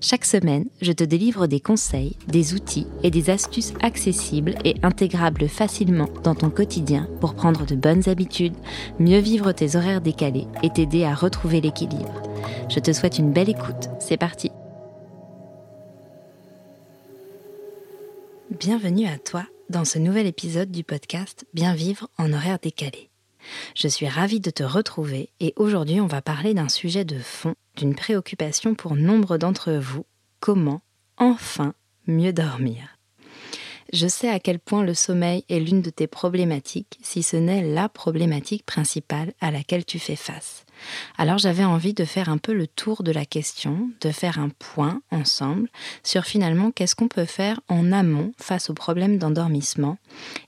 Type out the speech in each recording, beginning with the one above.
Chaque semaine, je te délivre des conseils, des outils et des astuces accessibles et intégrables facilement dans ton quotidien pour prendre de bonnes habitudes, mieux vivre tes horaires décalés et t'aider à retrouver l'équilibre. Je te souhaite une belle écoute. C'est parti. Bienvenue à toi dans ce nouvel épisode du podcast Bien vivre en horaire décalé. Je suis ravie de te retrouver et aujourd'hui on va parler d'un sujet de fond, d'une préoccupation pour nombre d'entre vous, comment enfin mieux dormir? Je sais à quel point le sommeil est l'une de tes problématiques, si ce n'est la problématique principale à laquelle tu fais face. Alors j'avais envie de faire un peu le tour de la question, de faire un point ensemble sur finalement qu'est-ce qu'on peut faire en amont face aux problèmes d'endormissement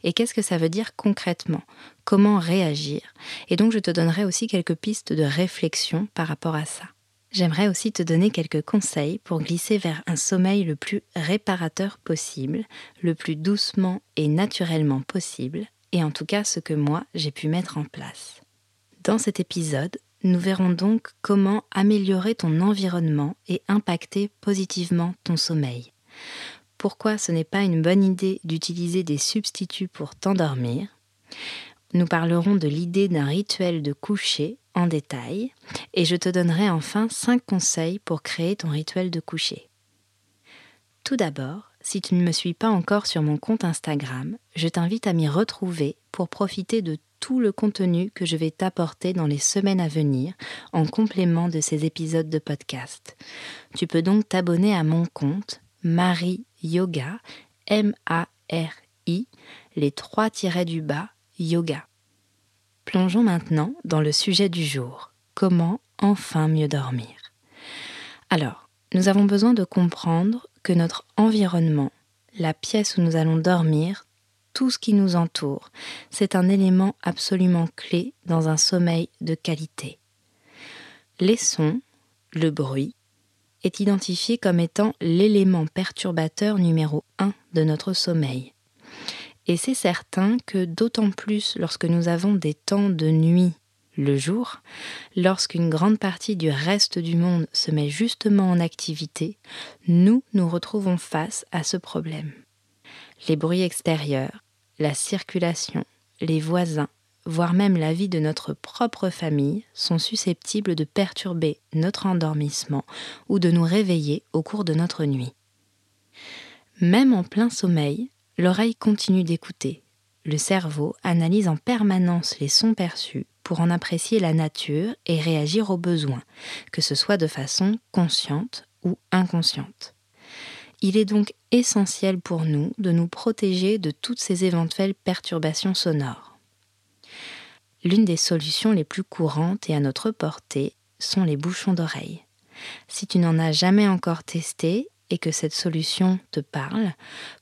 et qu'est-ce que ça veut dire concrètement, comment réagir. Et donc je te donnerai aussi quelques pistes de réflexion par rapport à ça. J'aimerais aussi te donner quelques conseils pour glisser vers un sommeil le plus réparateur possible, le plus doucement et naturellement possible, et en tout cas ce que moi j'ai pu mettre en place. Dans cet épisode, nous verrons donc comment améliorer ton environnement et impacter positivement ton sommeil. Pourquoi ce n'est pas une bonne idée d'utiliser des substituts pour t'endormir? Nous parlerons de l'idée d'un rituel de coucher en détail et je te donnerai enfin 5 conseils pour créer ton rituel de coucher. Tout d'abord, si tu ne me suis pas encore sur mon compte Instagram, je t'invite à m'y retrouver pour profiter de tout le contenu que je vais t'apporter dans les semaines à venir en complément de ces épisodes de podcast. Tu peux donc t'abonner à mon compte Marie Yoga, M-A-R-I, les trois tirets du bas, yoga. Plongeons maintenant dans le sujet du jour. Comment enfin mieux dormir? Alors, nous avons besoin de comprendre que notre environnement, la pièce où nous allons dormir, tout ce qui nous entoure, c'est un élément absolument clé dans un sommeil de qualité. Les sons, le bruit, est identifié comme étant l'élément perturbateur numéro un de notre sommeil. Et c'est certain que d'autant plus lorsque nous avons des temps de nuit le jour, lorsqu'une grande partie du reste du monde se met justement en activité, nous nous retrouvons face à ce problème. Les bruits extérieurs, la circulation, les voisins, voire même la vie de notre propre famille sont susceptibles de perturber notre endormissement ou de nous réveiller au cours de notre nuit. Même en plein sommeil, L'oreille continue d'écouter. Le cerveau analyse en permanence les sons perçus pour en apprécier la nature et réagir aux besoins, que ce soit de façon consciente ou inconsciente. Il est donc essentiel pour nous de nous protéger de toutes ces éventuelles perturbations sonores. L'une des solutions les plus courantes et à notre portée sont les bouchons d'oreille. Si tu n'en as jamais encore testé, et que cette solution te parle,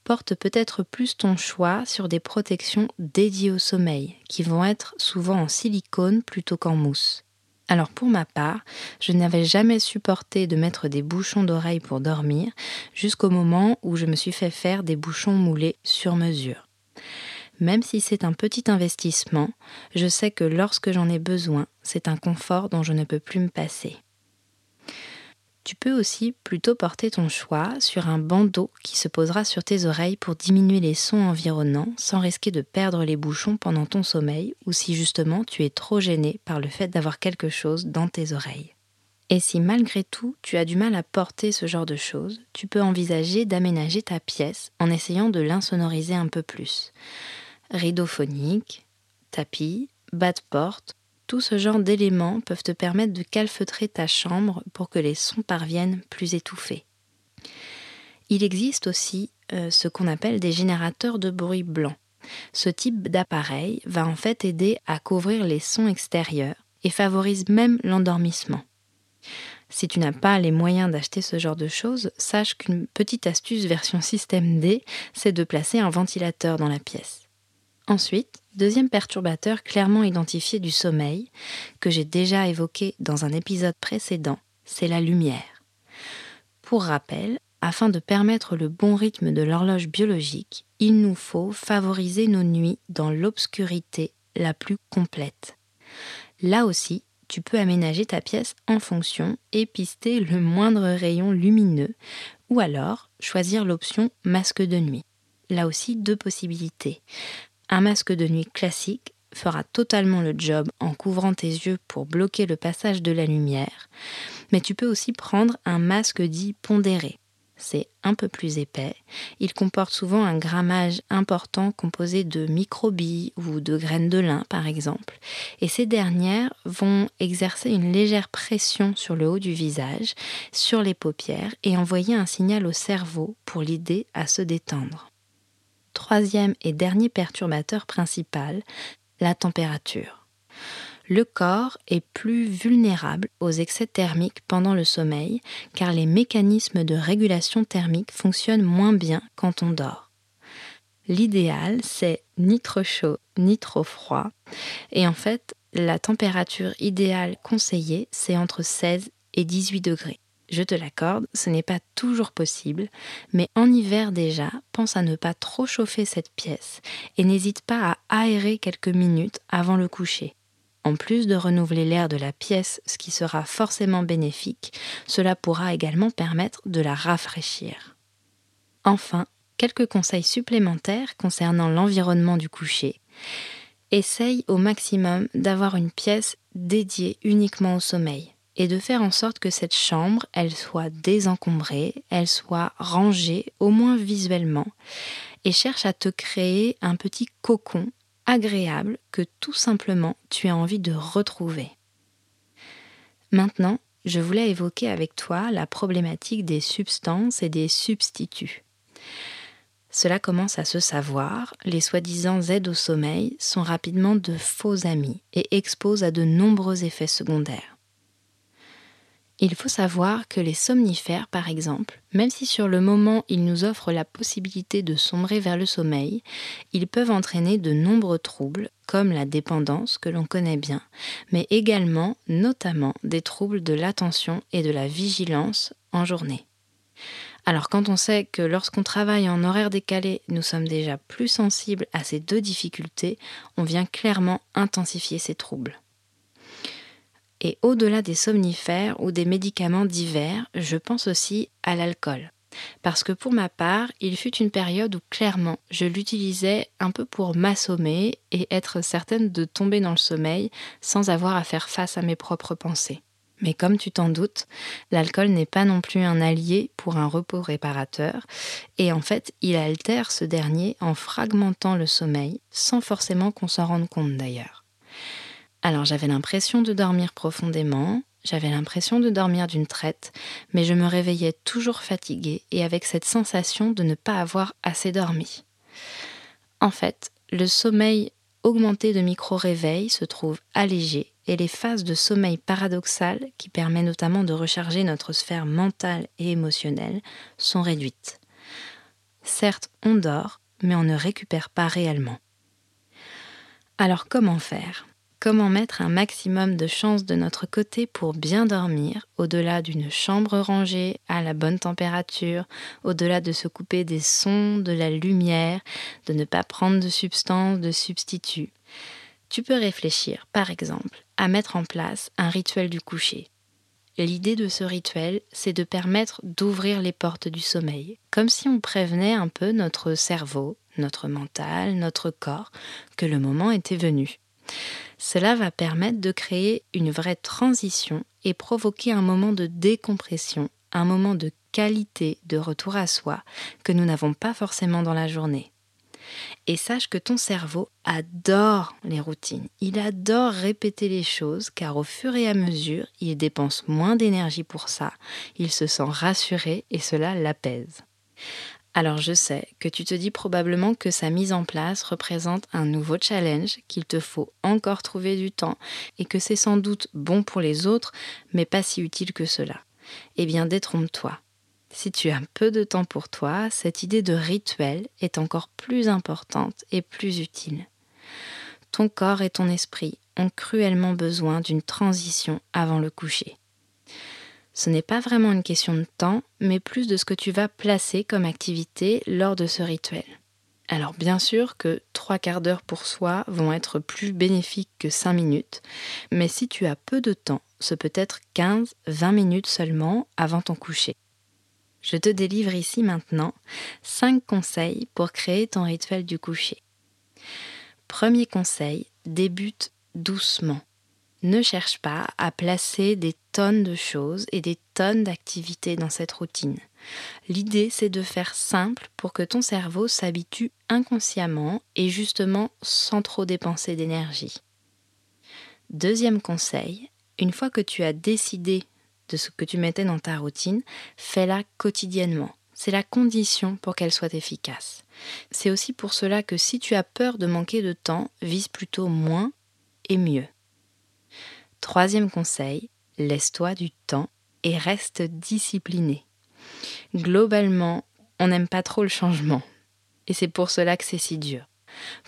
porte peut-être plus ton choix sur des protections dédiées au sommeil, qui vont être souvent en silicone plutôt qu'en mousse. Alors pour ma part, je n'avais jamais supporté de mettre des bouchons d'oreille pour dormir jusqu'au moment où je me suis fait faire des bouchons moulés sur mesure. Même si c'est un petit investissement, je sais que lorsque j'en ai besoin, c'est un confort dont je ne peux plus me passer. Tu peux aussi plutôt porter ton choix sur un bandeau qui se posera sur tes oreilles pour diminuer les sons environnants sans risquer de perdre les bouchons pendant ton sommeil ou si justement tu es trop gêné par le fait d'avoir quelque chose dans tes oreilles. Et si malgré tout tu as du mal à porter ce genre de choses, tu peux envisager d'aménager ta pièce en essayant de l'insonoriser un peu plus. Rideau phonique, tapis, bas de porte tout ce genre d'éléments peuvent te permettre de calfeutrer ta chambre pour que les sons parviennent plus étouffés. Il existe aussi euh, ce qu'on appelle des générateurs de bruit blanc. Ce type d'appareil va en fait aider à couvrir les sons extérieurs et favorise même l'endormissement. Si tu n'as pas les moyens d'acheter ce genre de choses, sache qu'une petite astuce version système D, c'est de placer un ventilateur dans la pièce. Ensuite, Deuxième perturbateur clairement identifié du sommeil, que j'ai déjà évoqué dans un épisode précédent, c'est la lumière. Pour rappel, afin de permettre le bon rythme de l'horloge biologique, il nous faut favoriser nos nuits dans l'obscurité la plus complète. Là aussi, tu peux aménager ta pièce en fonction et pister le moindre rayon lumineux, ou alors choisir l'option masque de nuit. Là aussi, deux possibilités. Un masque de nuit classique fera totalement le job en couvrant tes yeux pour bloquer le passage de la lumière, mais tu peux aussi prendre un masque dit pondéré. C'est un peu plus épais. Il comporte souvent un grammage important composé de microbilles ou de graines de lin, par exemple. Et ces dernières vont exercer une légère pression sur le haut du visage, sur les paupières, et envoyer un signal au cerveau pour l'aider à se détendre troisième et dernier perturbateur principal, la température. Le corps est plus vulnérable aux excès thermiques pendant le sommeil car les mécanismes de régulation thermique fonctionnent moins bien quand on dort. L'idéal, c'est ni trop chaud ni trop froid. Et en fait, la température idéale conseillée, c'est entre 16 et 18 degrés. Je te l'accorde, ce n'est pas toujours possible, mais en hiver déjà, pense à ne pas trop chauffer cette pièce et n'hésite pas à aérer quelques minutes avant le coucher. En plus de renouveler l'air de la pièce, ce qui sera forcément bénéfique, cela pourra également permettre de la rafraîchir. Enfin, quelques conseils supplémentaires concernant l'environnement du coucher. Essaye au maximum d'avoir une pièce dédiée uniquement au sommeil et de faire en sorte que cette chambre, elle soit désencombrée, elle soit rangée, au moins visuellement, et cherche à te créer un petit cocon agréable que tout simplement tu as envie de retrouver. Maintenant, je voulais évoquer avec toi la problématique des substances et des substituts. Cela commence à se savoir, les soi-disant aides au sommeil sont rapidement de faux amis et exposent à de nombreux effets secondaires. Il faut savoir que les somnifères, par exemple, même si sur le moment ils nous offrent la possibilité de sombrer vers le sommeil, ils peuvent entraîner de nombreux troubles, comme la dépendance que l'on connaît bien, mais également, notamment, des troubles de l'attention et de la vigilance en journée. Alors quand on sait que lorsqu'on travaille en horaire décalé, nous sommes déjà plus sensibles à ces deux difficultés, on vient clairement intensifier ces troubles. Et au-delà des somnifères ou des médicaments divers, je pense aussi à l'alcool. Parce que pour ma part, il fut une période où clairement je l'utilisais un peu pour m'assommer et être certaine de tomber dans le sommeil sans avoir à faire face à mes propres pensées. Mais comme tu t'en doutes, l'alcool n'est pas non plus un allié pour un repos réparateur, et en fait il altère ce dernier en fragmentant le sommeil, sans forcément qu'on s'en rende compte d'ailleurs. Alors j'avais l'impression de dormir profondément, j'avais l'impression de dormir d'une traite, mais je me réveillais toujours fatiguée et avec cette sensation de ne pas avoir assez dormi. En fait, le sommeil augmenté de micro-réveils se trouve allégé et les phases de sommeil paradoxal, qui permet notamment de recharger notre sphère mentale et émotionnelle, sont réduites. Certes, on dort, mais on ne récupère pas réellement. Alors comment faire? Comment mettre un maximum de chances de notre côté pour bien dormir, au-delà d'une chambre rangée à la bonne température, au-delà de se couper des sons, de la lumière, de ne pas prendre de substances, de substituts? Tu peux réfléchir, par exemple, à mettre en place un rituel du coucher. L'idée de ce rituel, c'est de permettre d'ouvrir les portes du sommeil, comme si on prévenait un peu notre cerveau, notre mental, notre corps, que le moment était venu. Cela va permettre de créer une vraie transition et provoquer un moment de décompression, un moment de qualité de retour à soi que nous n'avons pas forcément dans la journée. Et sache que ton cerveau adore les routines, il adore répéter les choses car au fur et à mesure, il dépense moins d'énergie pour ça, il se sent rassuré et cela l'apaise. Alors je sais que tu te dis probablement que sa mise en place représente un nouveau challenge, qu'il te faut encore trouver du temps et que c'est sans doute bon pour les autres, mais pas si utile que cela. Eh bien détrompe-toi. Si tu as peu de temps pour toi, cette idée de rituel est encore plus importante et plus utile. ton corps et ton esprit ont cruellement besoin d'une transition avant le coucher. Ce n'est pas vraiment une question de temps, mais plus de ce que tu vas placer comme activité lors de ce rituel. Alors bien sûr que trois quarts d'heure pour soi vont être plus bénéfiques que cinq minutes, mais si tu as peu de temps, ce peut être 15-20 minutes seulement avant ton coucher. Je te délivre ici maintenant 5 conseils pour créer ton rituel du coucher. Premier conseil, débute doucement. Ne cherche pas à placer des tonnes de choses et des tonnes d'activités dans cette routine. L'idée, c'est de faire simple pour que ton cerveau s'habitue inconsciemment et justement sans trop dépenser d'énergie. Deuxième conseil, une fois que tu as décidé de ce que tu mettais dans ta routine, fais-la quotidiennement. C'est la condition pour qu'elle soit efficace. C'est aussi pour cela que si tu as peur de manquer de temps, vise plutôt moins et mieux. Troisième conseil, laisse-toi du temps et reste discipliné. Globalement, on n'aime pas trop le changement. Et c'est pour cela que c'est si dur.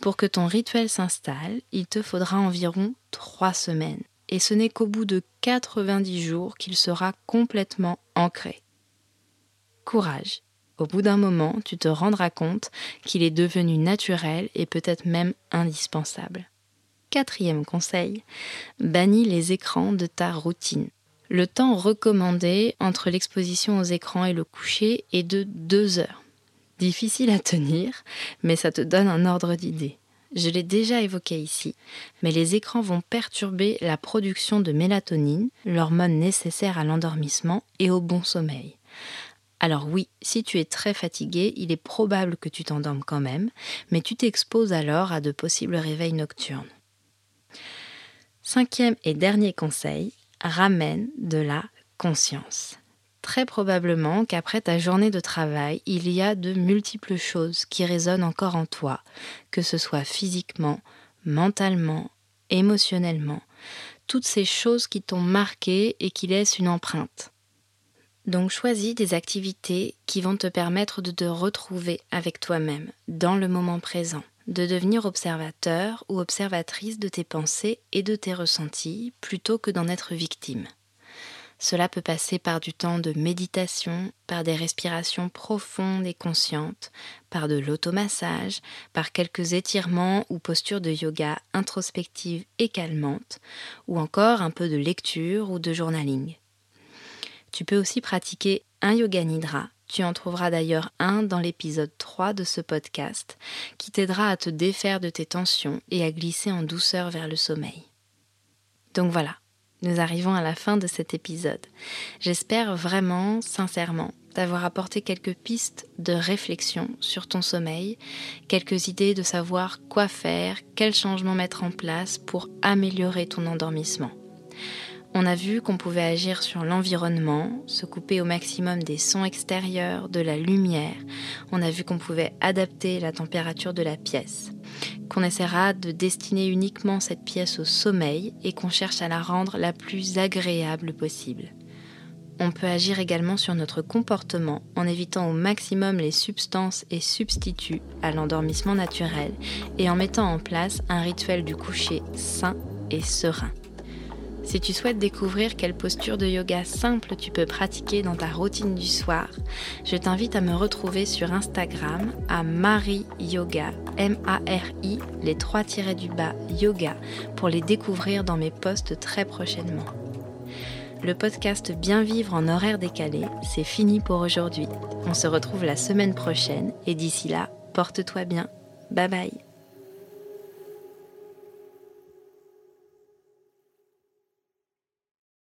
Pour que ton rituel s'installe, il te faudra environ trois semaines. Et ce n'est qu'au bout de 90 jours qu'il sera complètement ancré. Courage. Au bout d'un moment, tu te rendras compte qu'il est devenu naturel et peut-être même indispensable. Quatrième conseil, bannis les écrans de ta routine. Le temps recommandé entre l'exposition aux écrans et le coucher est de deux heures. Difficile à tenir, mais ça te donne un ordre d'idée. Je l'ai déjà évoqué ici, mais les écrans vont perturber la production de mélatonine, l'hormone nécessaire à l'endormissement et au bon sommeil. Alors oui, si tu es très fatigué, il est probable que tu t'endormes quand même, mais tu t'exposes alors à de possibles réveils nocturnes. Cinquième et dernier conseil, ramène de la conscience. Très probablement qu'après ta journée de travail, il y a de multiples choses qui résonnent encore en toi, que ce soit physiquement, mentalement, émotionnellement, toutes ces choses qui t'ont marqué et qui laissent une empreinte. Donc choisis des activités qui vont te permettre de te retrouver avec toi-même, dans le moment présent de devenir observateur ou observatrice de tes pensées et de tes ressentis plutôt que d'en être victime. Cela peut passer par du temps de méditation, par des respirations profondes et conscientes, par de l'automassage, par quelques étirements ou postures de yoga introspectives et calmantes, ou encore un peu de lecture ou de journaling. Tu peux aussi pratiquer un yoga nidra tu en trouveras d'ailleurs un dans l'épisode 3 de ce podcast qui t'aidera à te défaire de tes tensions et à glisser en douceur vers le sommeil. Donc voilà, nous arrivons à la fin de cet épisode. J'espère vraiment, sincèrement, d'avoir apporté quelques pistes de réflexion sur ton sommeil, quelques idées de savoir quoi faire, quels changements mettre en place pour améliorer ton endormissement. On a vu qu'on pouvait agir sur l'environnement, se couper au maximum des sons extérieurs, de la lumière. On a vu qu'on pouvait adapter la température de la pièce, qu'on essaiera de destiner uniquement cette pièce au sommeil et qu'on cherche à la rendre la plus agréable possible. On peut agir également sur notre comportement en évitant au maximum les substances et substituts à l'endormissement naturel et en mettant en place un rituel du coucher sain et serein. Si tu souhaites découvrir quelle posture de yoga simple tu peux pratiquer dans ta routine du soir, je t'invite à me retrouver sur Instagram à Marie Yoga, M-A-R-I, les trois tirets du bas yoga, pour les découvrir dans mes posts très prochainement. Le podcast Bien vivre en horaire décalé, c'est fini pour aujourd'hui. On se retrouve la semaine prochaine et d'ici là, porte-toi bien. Bye bye.